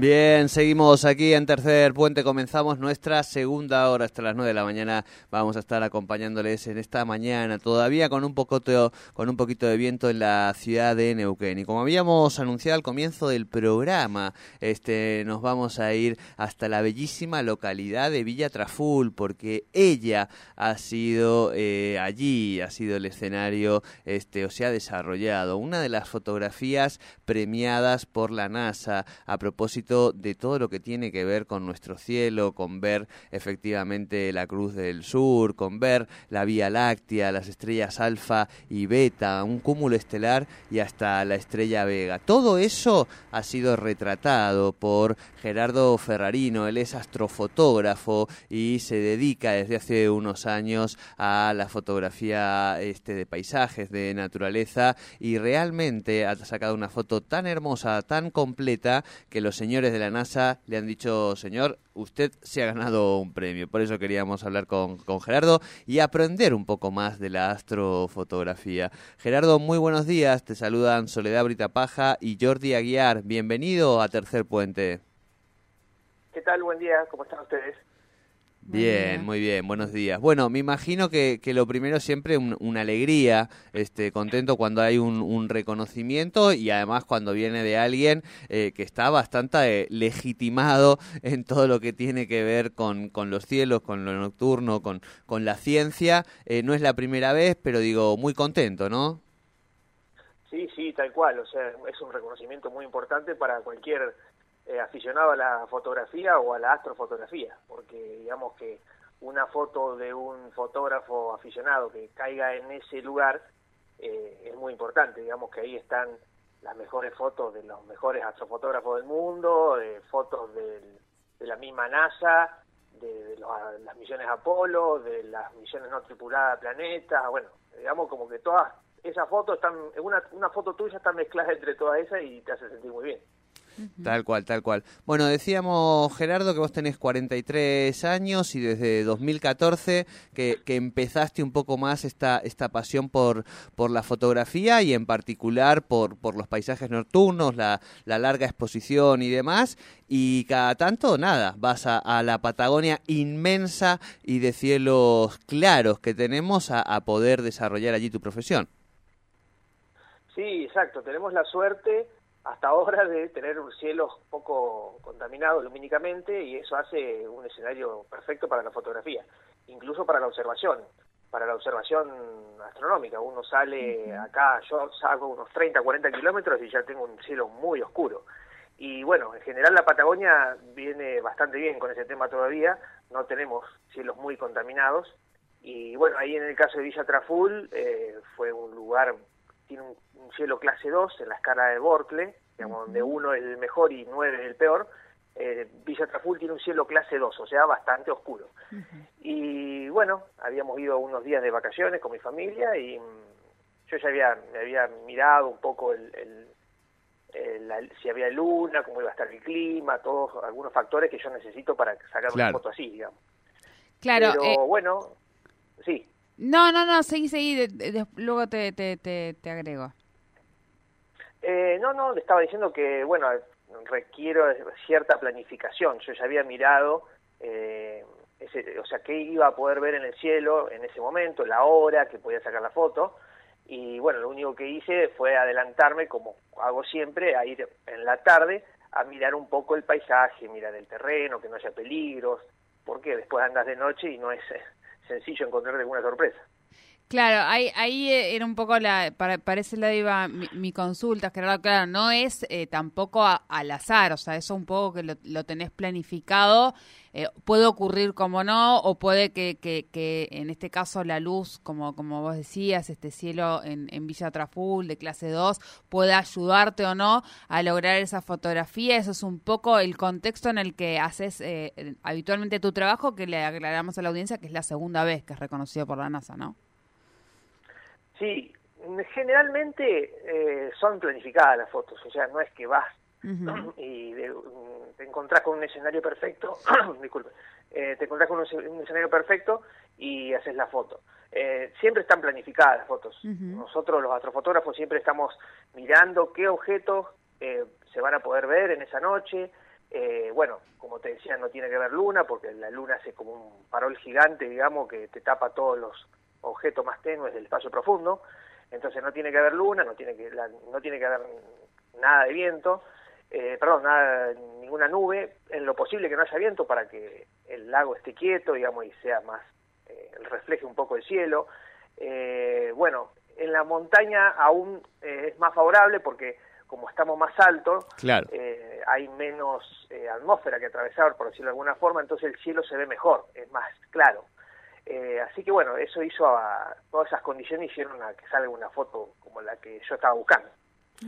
Bien, seguimos aquí en Tercer Puente. Comenzamos nuestra segunda hora hasta las 9 de la mañana. Vamos a estar acompañándoles en esta mañana, todavía con un, poquito, con un poquito de viento en la ciudad de Neuquén. Y como habíamos anunciado al comienzo del programa, este, nos vamos a ir hasta la bellísima localidad de Villa Traful, porque ella ha sido eh, allí, ha sido el escenario, este, o se ha desarrollado una de las fotografías premiadas por la NASA a propósito de todo lo que tiene que ver con nuestro cielo, con ver efectivamente la Cruz del Sur, con ver la Vía Láctea, las estrellas alfa y beta, un cúmulo estelar y hasta la estrella Vega. Todo eso ha sido retratado por Gerardo Ferrarino, él es astrofotógrafo y se dedica desde hace unos años a la fotografía este, de paisajes, de naturaleza y realmente ha sacado una foto tan hermosa, tan completa que los señores de la NASA le han dicho, señor, usted se ha ganado un premio. Por eso queríamos hablar con, con Gerardo y aprender un poco más de la astrofotografía. Gerardo, muy buenos días. Te saludan Soledad Brita Paja y Jordi Aguiar. Bienvenido a Tercer Puente. ¿Qué tal? Buen día. ¿Cómo están ustedes? Bien, muy bien, buenos días. Bueno, me imagino que, que lo primero siempre una alegría, este, contento cuando hay un, reconocimiento y además cuando viene de alguien eh, que está bastante eh, legitimado en todo lo que tiene que ver con, con los cielos, con lo nocturno, con, con la ciencia. Eh, no es la primera vez, pero digo, muy contento, ¿no? Sí, sí, tal cual. O sea, es un reconocimiento muy importante para cualquier eh, aficionado a la fotografía o a la astrofotografía, porque digamos que una foto de un fotógrafo aficionado que caiga en ese lugar eh, es muy importante, digamos que ahí están las mejores fotos de los mejores astrofotógrafos del mundo, de fotos de la misma NASA, de, las misiones Apolo, de las misiones no tripuladas a planetas, bueno, digamos como que todas esas fotos están, una, una foto tuya está mezclada entre todas esas y te hace sentir muy bien. Tal cual, tal cual. Bueno, decíamos, Gerardo, que vos tenés 43 años y desde 2014 que, que empezaste un poco más esta, esta pasión por, por la fotografía y en particular por, por los paisajes nocturnos, la, la larga exposición y demás. Y cada tanto, nada, vas a, la Patagonia inmensa y de cielos claros que tenemos a, a poder desarrollar allí tu profesión. Sí, exacto. Tenemos la suerte hasta ahora de tener cielos poco contaminados lumínicamente y eso hace un escenario perfecto para la fotografía, incluso para la observación, para la observación astronómica. Uno sale acá, yo salgo unos 30, 40 kilómetros y ya tengo un cielo muy oscuro. Y bueno, en general la Patagonia viene bastante bien con ese tema todavía, no tenemos cielos muy contaminados. Y bueno, ahí en el caso de Villa Traful eh, fue un lugar tiene un, cielo clase 2 en la escala de Borcle, digamos, donde uno es el mejor y 9 es el peor. Eh, Villa Traful tiene un cielo clase 2, o sea, bastante oscuro. Y bueno, habíamos ido unos días de vacaciones con mi familia y mm, yo ya había, me había mirado un poco el, el, si había luna, cómo iba a estar el clima, todos algunos factores que yo necesito para sacar una foto así, digamos. Claro. Pero eh, bueno, sí. No, no, no, seguí, seguí, luego te, te, te, agrego. Eh, no, no, le estaba diciendo que, bueno, requiero cierta planificación. Yo ya había mirado, eh, ese, o sea, qué iba a poder ver en el cielo en ese momento, la hora que podía sacar la foto. Y bueno, lo único que hice fue adelantarme, como hago siempre, a ir en la tarde a mirar un poco el paisaje, mirar el terreno, que no haya peligros, porque después andas de noche y no es sencillo encontrar alguna sorpresa. Claro, ahí, ahí eh, era un poco la, para, ese lado iba mi, mi consulta, claro, claro, no es eh, tampoco al azar, o sea, eso un poco que lo, lo tenés planificado, eh, puede ocurrir como no, o puede que, que, que en este caso la luz, como, como vos decías, este cielo en, en Villa Traful de clase 2, pueda ayudarte o no a lograr esa fotografía, eso es un poco el contexto en el que haces eh, habitualmente tu trabajo, que le aclaramos a la audiencia que es la segunda vez que es reconocido por la NASA, ¿no? Sí, generalmente eh, son planificadas las fotos, o sea, no es que vas y de- mm, te encontrás con un escenario perfecto, disculpe, eh, te encontrás con un, esce- un escenario perfecto y haces la foto. Eh, siempre están planificadas las fotos. Nosotros los astrofotógrafos siempre estamos mirando qué objetos eh, se van a poder ver en esa noche. Eh, bueno, como te decía, no tiene que ver luna porque la luna hace como un farol gigante, digamos, que te tapa todos los objetos más tenues del espacio profundo. Entonces no tiene que haber luna, no tiene que, la- no tiene que haber nada de viento, eh, perdón, nada, ninguna nube, en lo posible que no haya viento para que el lago esté quieto, digamos, y sea más, eh, refleje un poco el cielo. Eh, bueno, en la montaña aún eh, es más favorable porque como estamos más altos, Claro. hay menos eh, atmósfera que atravesar, por decirlo de alguna forma, entonces el cielo se ve mejor, es más claro. Eh, así que bueno, eso hizo a todas esas condiciones hicieron a que salga una foto como la que yo estaba buscando.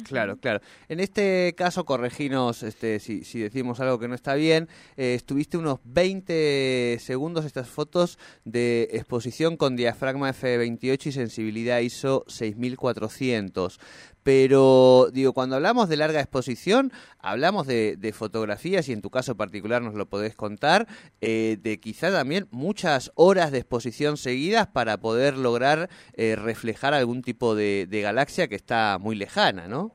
Claro, claro. En este caso, correginos este, si, si decimos algo que no está bien. eh, estuviste unos 20 segundos estas fotos de exposición con diafragma F28 y sensibilidad ISO 6400. Pero, digo, cuando hablamos de larga exposición, hablamos de, de fotografías, y en tu caso particular nos lo podés contar, eh, de quizá también muchas horas de exposición seguidas para poder lograr eh, reflejar algún tipo de, de galaxia que está muy lejana, ¿no?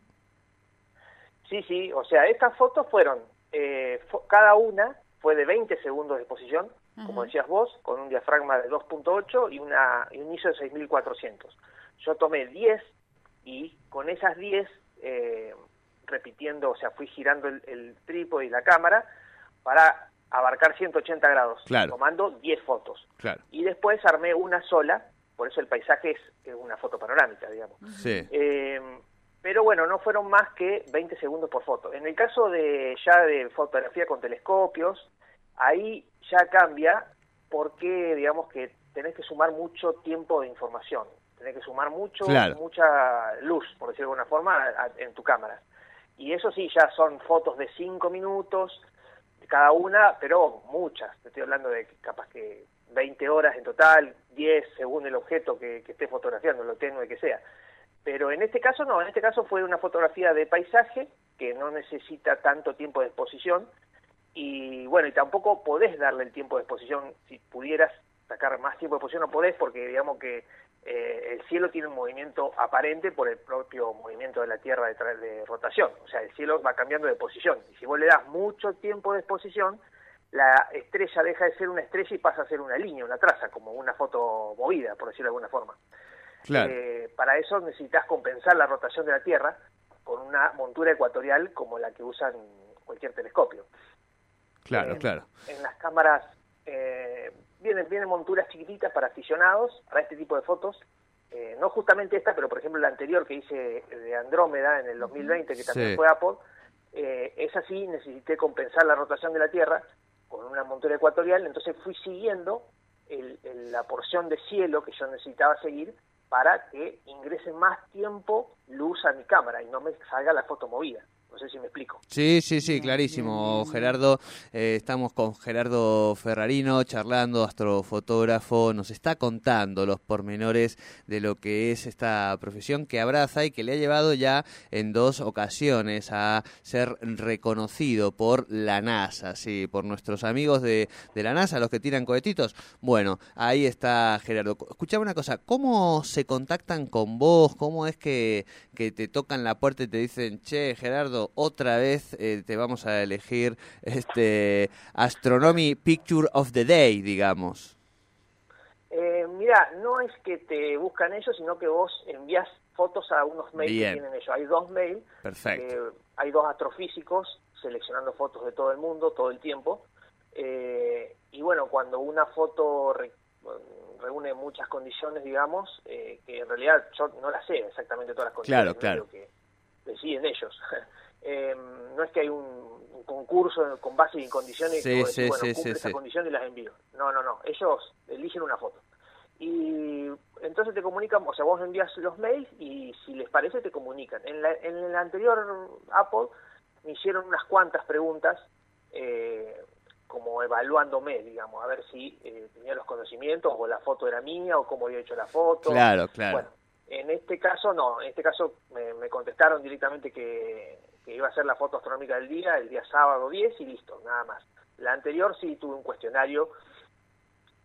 Sí, sí, o sea, estas fotos fueron, eh, fo- cada una fue de 20 segundos de exposición, como decías vos, con un diafragma de 2.8 y, una, y un ISO de 6400. Yo tomé 10 y con esas 10, eh, repitiendo, o sea, fui girando el, el trípode y la cámara para abarcar 180 grados, Claro. tomando 10 fotos. Claro. Y después armé una sola, por eso el paisaje es, es una foto panorámica, digamos. Sí. Eh, pero bueno, no fueron más que 20 segundos por foto. En el caso de ya de fotografía con telescopios, ahí ya cambia porque digamos que tenés que sumar mucho tiempo de información, tenés que sumar mucho Claro. mucha luz, por decirlo de alguna forma, a- en tu cámara. Y eso sí, ya son fotos de 5 minutos cada una, pero muchas. Te estoy hablando de capaz que 20 horas en total, 10 según el objeto que, que esté fotografiando, lo tenue que sea. Pero en este caso no, en este caso fue una fotografía de paisaje que no necesita tanto tiempo de exposición y bueno, y tampoco podés darle el tiempo de exposición, si pudieras sacar más tiempo de exposición no podés porque digamos que eh, el cielo tiene un movimiento aparente por el propio movimiento de la Tierra de, tra- de rotación, o sea, el cielo va cambiando de posición y si vos le das mucho tiempo de exposición, la estrella deja de ser una estrella y pasa a ser una línea, una traza, como una foto movida, por decirlo de alguna forma. Claro. Eh, para eso necesitas compensar la rotación de la Tierra con una montura ecuatorial como la que usan cualquier telescopio. Claro, Eh, claro. En las cámaras eh, vienen, vienen monturas chiquititas para aficionados, para este tipo de fotos. Eh, no justamente esta, pero por ejemplo la anterior que hice de Andrómeda en el 2020, que también Sí. fue Apple, eh, esa sí necesité compensar la rotación de la Tierra con una montura ecuatorial, entonces fui siguiendo el- el- la porción de cielo que yo necesitaba seguir para que ingrese más tiempo luz a mi cámara y no me salga la foto movida. No sé si me explico. Sí, sí, sí, clarísimo, Gerardo. Eh, estamos con Gerardo Ferrarino charlando, astrofotógrafo. Nos está contando los pormenores de lo que es esta profesión que abraza y que le ha llevado ya en dos ocasiones a ser reconocido por la NASA, sí, por nuestros amigos de, de la NASA, los que tiran cohetitos. Bueno, ahí está Gerardo. Escuchame una cosa, ¿cómo se contactan con vos? ¿Cómo es que, que te tocan la puerta y te dicen, che, Gerardo, otra vez eh, te vamos a elegir este Astronomy Picture of the Day, digamos? Eh, mira, no es que te buscan ellos, sino que vos envías fotos a unos mails Bien. que tienen ellos. Hay dos mails, eh, hay dos astrofísicos seleccionando fotos de todo el mundo todo el tiempo. Eh, y bueno, cuando una foto re- reúne muchas condiciones, digamos, eh, que en realidad yo no las sé exactamente todas las condiciones. Claro, claro. Que deciden ellos. eh, no es que hay un, un concurso con base y condiciones Sí, sí, bueno, sí, cumple sí, esa sí. condición y las envío. No, no, no. Ellos eligen una foto. Y entonces te comunican, o sea, vos envías los mails y si les parece te comunican. En, la, en el anterior Apple me hicieron unas cuantas preguntas eh, como evaluándome, digamos, a ver si eh, tenía los conocimientos o la foto era mía o cómo había hecho la foto. Claro, claro. Bueno, en este caso no, en este caso me, me contestaron directamente que, que iba a ser la foto astronómica del día, el día sábado 10 y listo, nada más. La anterior sí tuve un cuestionario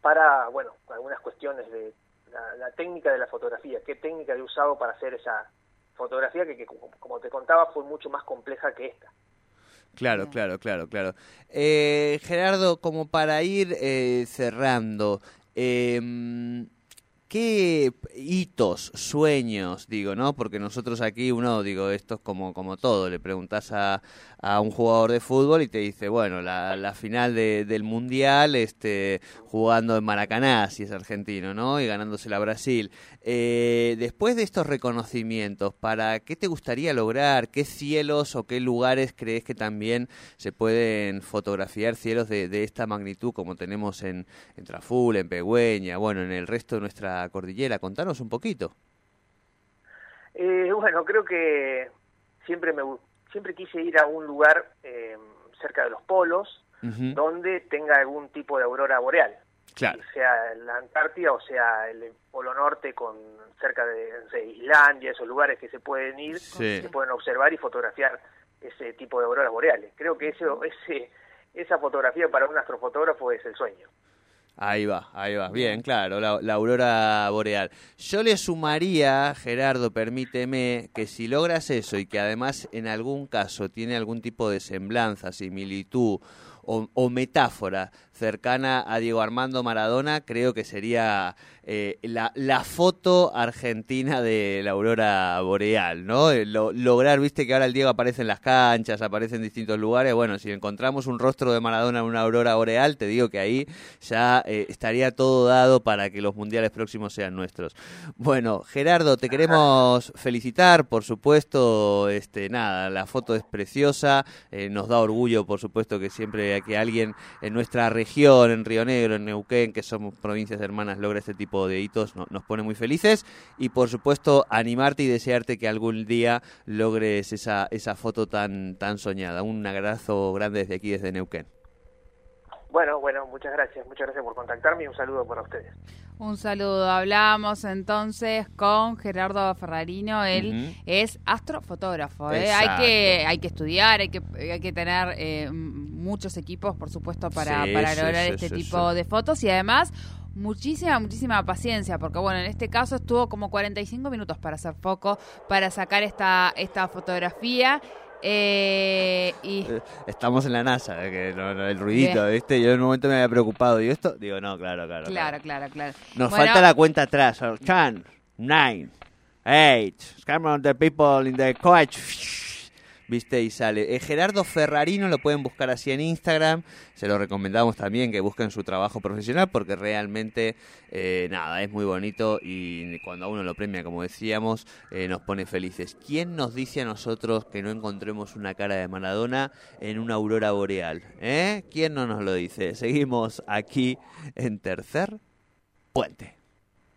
para, bueno, algunas cuestiones de la, la técnica de la fotografía, qué técnica he usado para hacer esa fotografía que, que como, como te contaba fue mucho más compleja que esta. Claro, claro, claro, claro. Eh, Gerardo, como para ir eh, cerrando, eh, ¿qué hitos, sueños, digo, no? Porque nosotros aquí, uno, digo, esto es como, como todo, le preguntas a, a un jugador de fútbol y te dice, bueno, la, la final de- del Mundial, este, jugando en Maracaná, si es argentino, ¿no? Y ganándosela a Brasil. Eh, después de estos reconocimientos, ¿para qué te gustaría lograr? ¿Qué cielos o qué lugares crees que también se pueden fotografiar cielos de, de esta magnitud como tenemos en, en Traful, en Pegüeña, bueno, en el resto de nuestra cordillera? Contanos un poquito. Eh, bueno, creo que siempre me siempre quise ir a un lugar eh, cerca de los polos donde tenga algún tipo de aurora boreal, Claro, sea la Antártida o sea el Polo Norte con cerca de Islandia, esos lugares que se pueden ir, Sí. se pueden observar y fotografiar ese tipo de auroras boreales. Creo que eso, ese, esa fotografía para un astrofotógrafo es el sueño. Ahí va, ahí va. Bien, claro, la, la aurora boreal. Yo le sumaría, Gerardo, permíteme, que si logras eso y que además en algún caso tiene algún tipo de semblanza, similitud o, o metáfora cercana a Diego Armando Maradona, creo que sería eh, la, foto argentina de la aurora boreal, ¿no? Eh, lo- lograr, viste que ahora el Diego aparece en las canchas, aparece en distintos lugares. Bueno, si encontramos un rostro de Maradona en una aurora boreal, te digo que ahí ya eh, estaría todo dado para que los mundiales próximos sean nuestros. Bueno, Gerardo, te queremos felicitar, por supuesto, este nada, la foto es preciosa, nos da orgullo, por supuesto, que siempre que alguien en nuestra región, en Río Negro, en Neuquén, que somos provincias hermanas, logra este tipo de hitos, no- nos pone muy felices y, por supuesto, animarte y desearte que algún día logres esa, esa foto tan, tan soñada. Un abrazo grande desde aquí, desde Neuquén. Bueno, bueno, muchas gracias, muchas gracias por contactarme y un saludo para ustedes. Un saludo. Hablamos entonces con Gerardo Ferrarino. Él es astrofotógrafo. ¿eh? Hay que hay que estudiar, hay que hay que tener eh, muchos equipos, por supuesto, para, Sí, para sí, lograr sí, este sí, tipo de fotos y además muchísima muchísima paciencia, porque bueno, en este caso estuvo como 45 minutos para hacer foco, para sacar esta esta fotografía. Eh, y Estamos en la NASA, que no- no, el ruidito. ¿viste? Yo en un momento me había preocupado. ¿Y esto? Digo, no, claro, claro. claro, claro, claro. Nos Bueno, falta la cuenta atrás. 10, 9, 8. Come the people in the coach. ¿Viste? Y sale. Eh, Gerardo Ferrarino lo pueden buscar así en Instagram. Se lo recomendamos también que busquen su trabajo profesional porque realmente, eh, nada, es muy bonito y cuando a uno lo premia, como decíamos, eh, nos pone felices. ¿Quién nos dice a nosotros que no encontremos una cara de Maradona en una aurora boreal? ¿Eh? ¿Quién no nos lo dice? Seguimos aquí en Tercer Puente.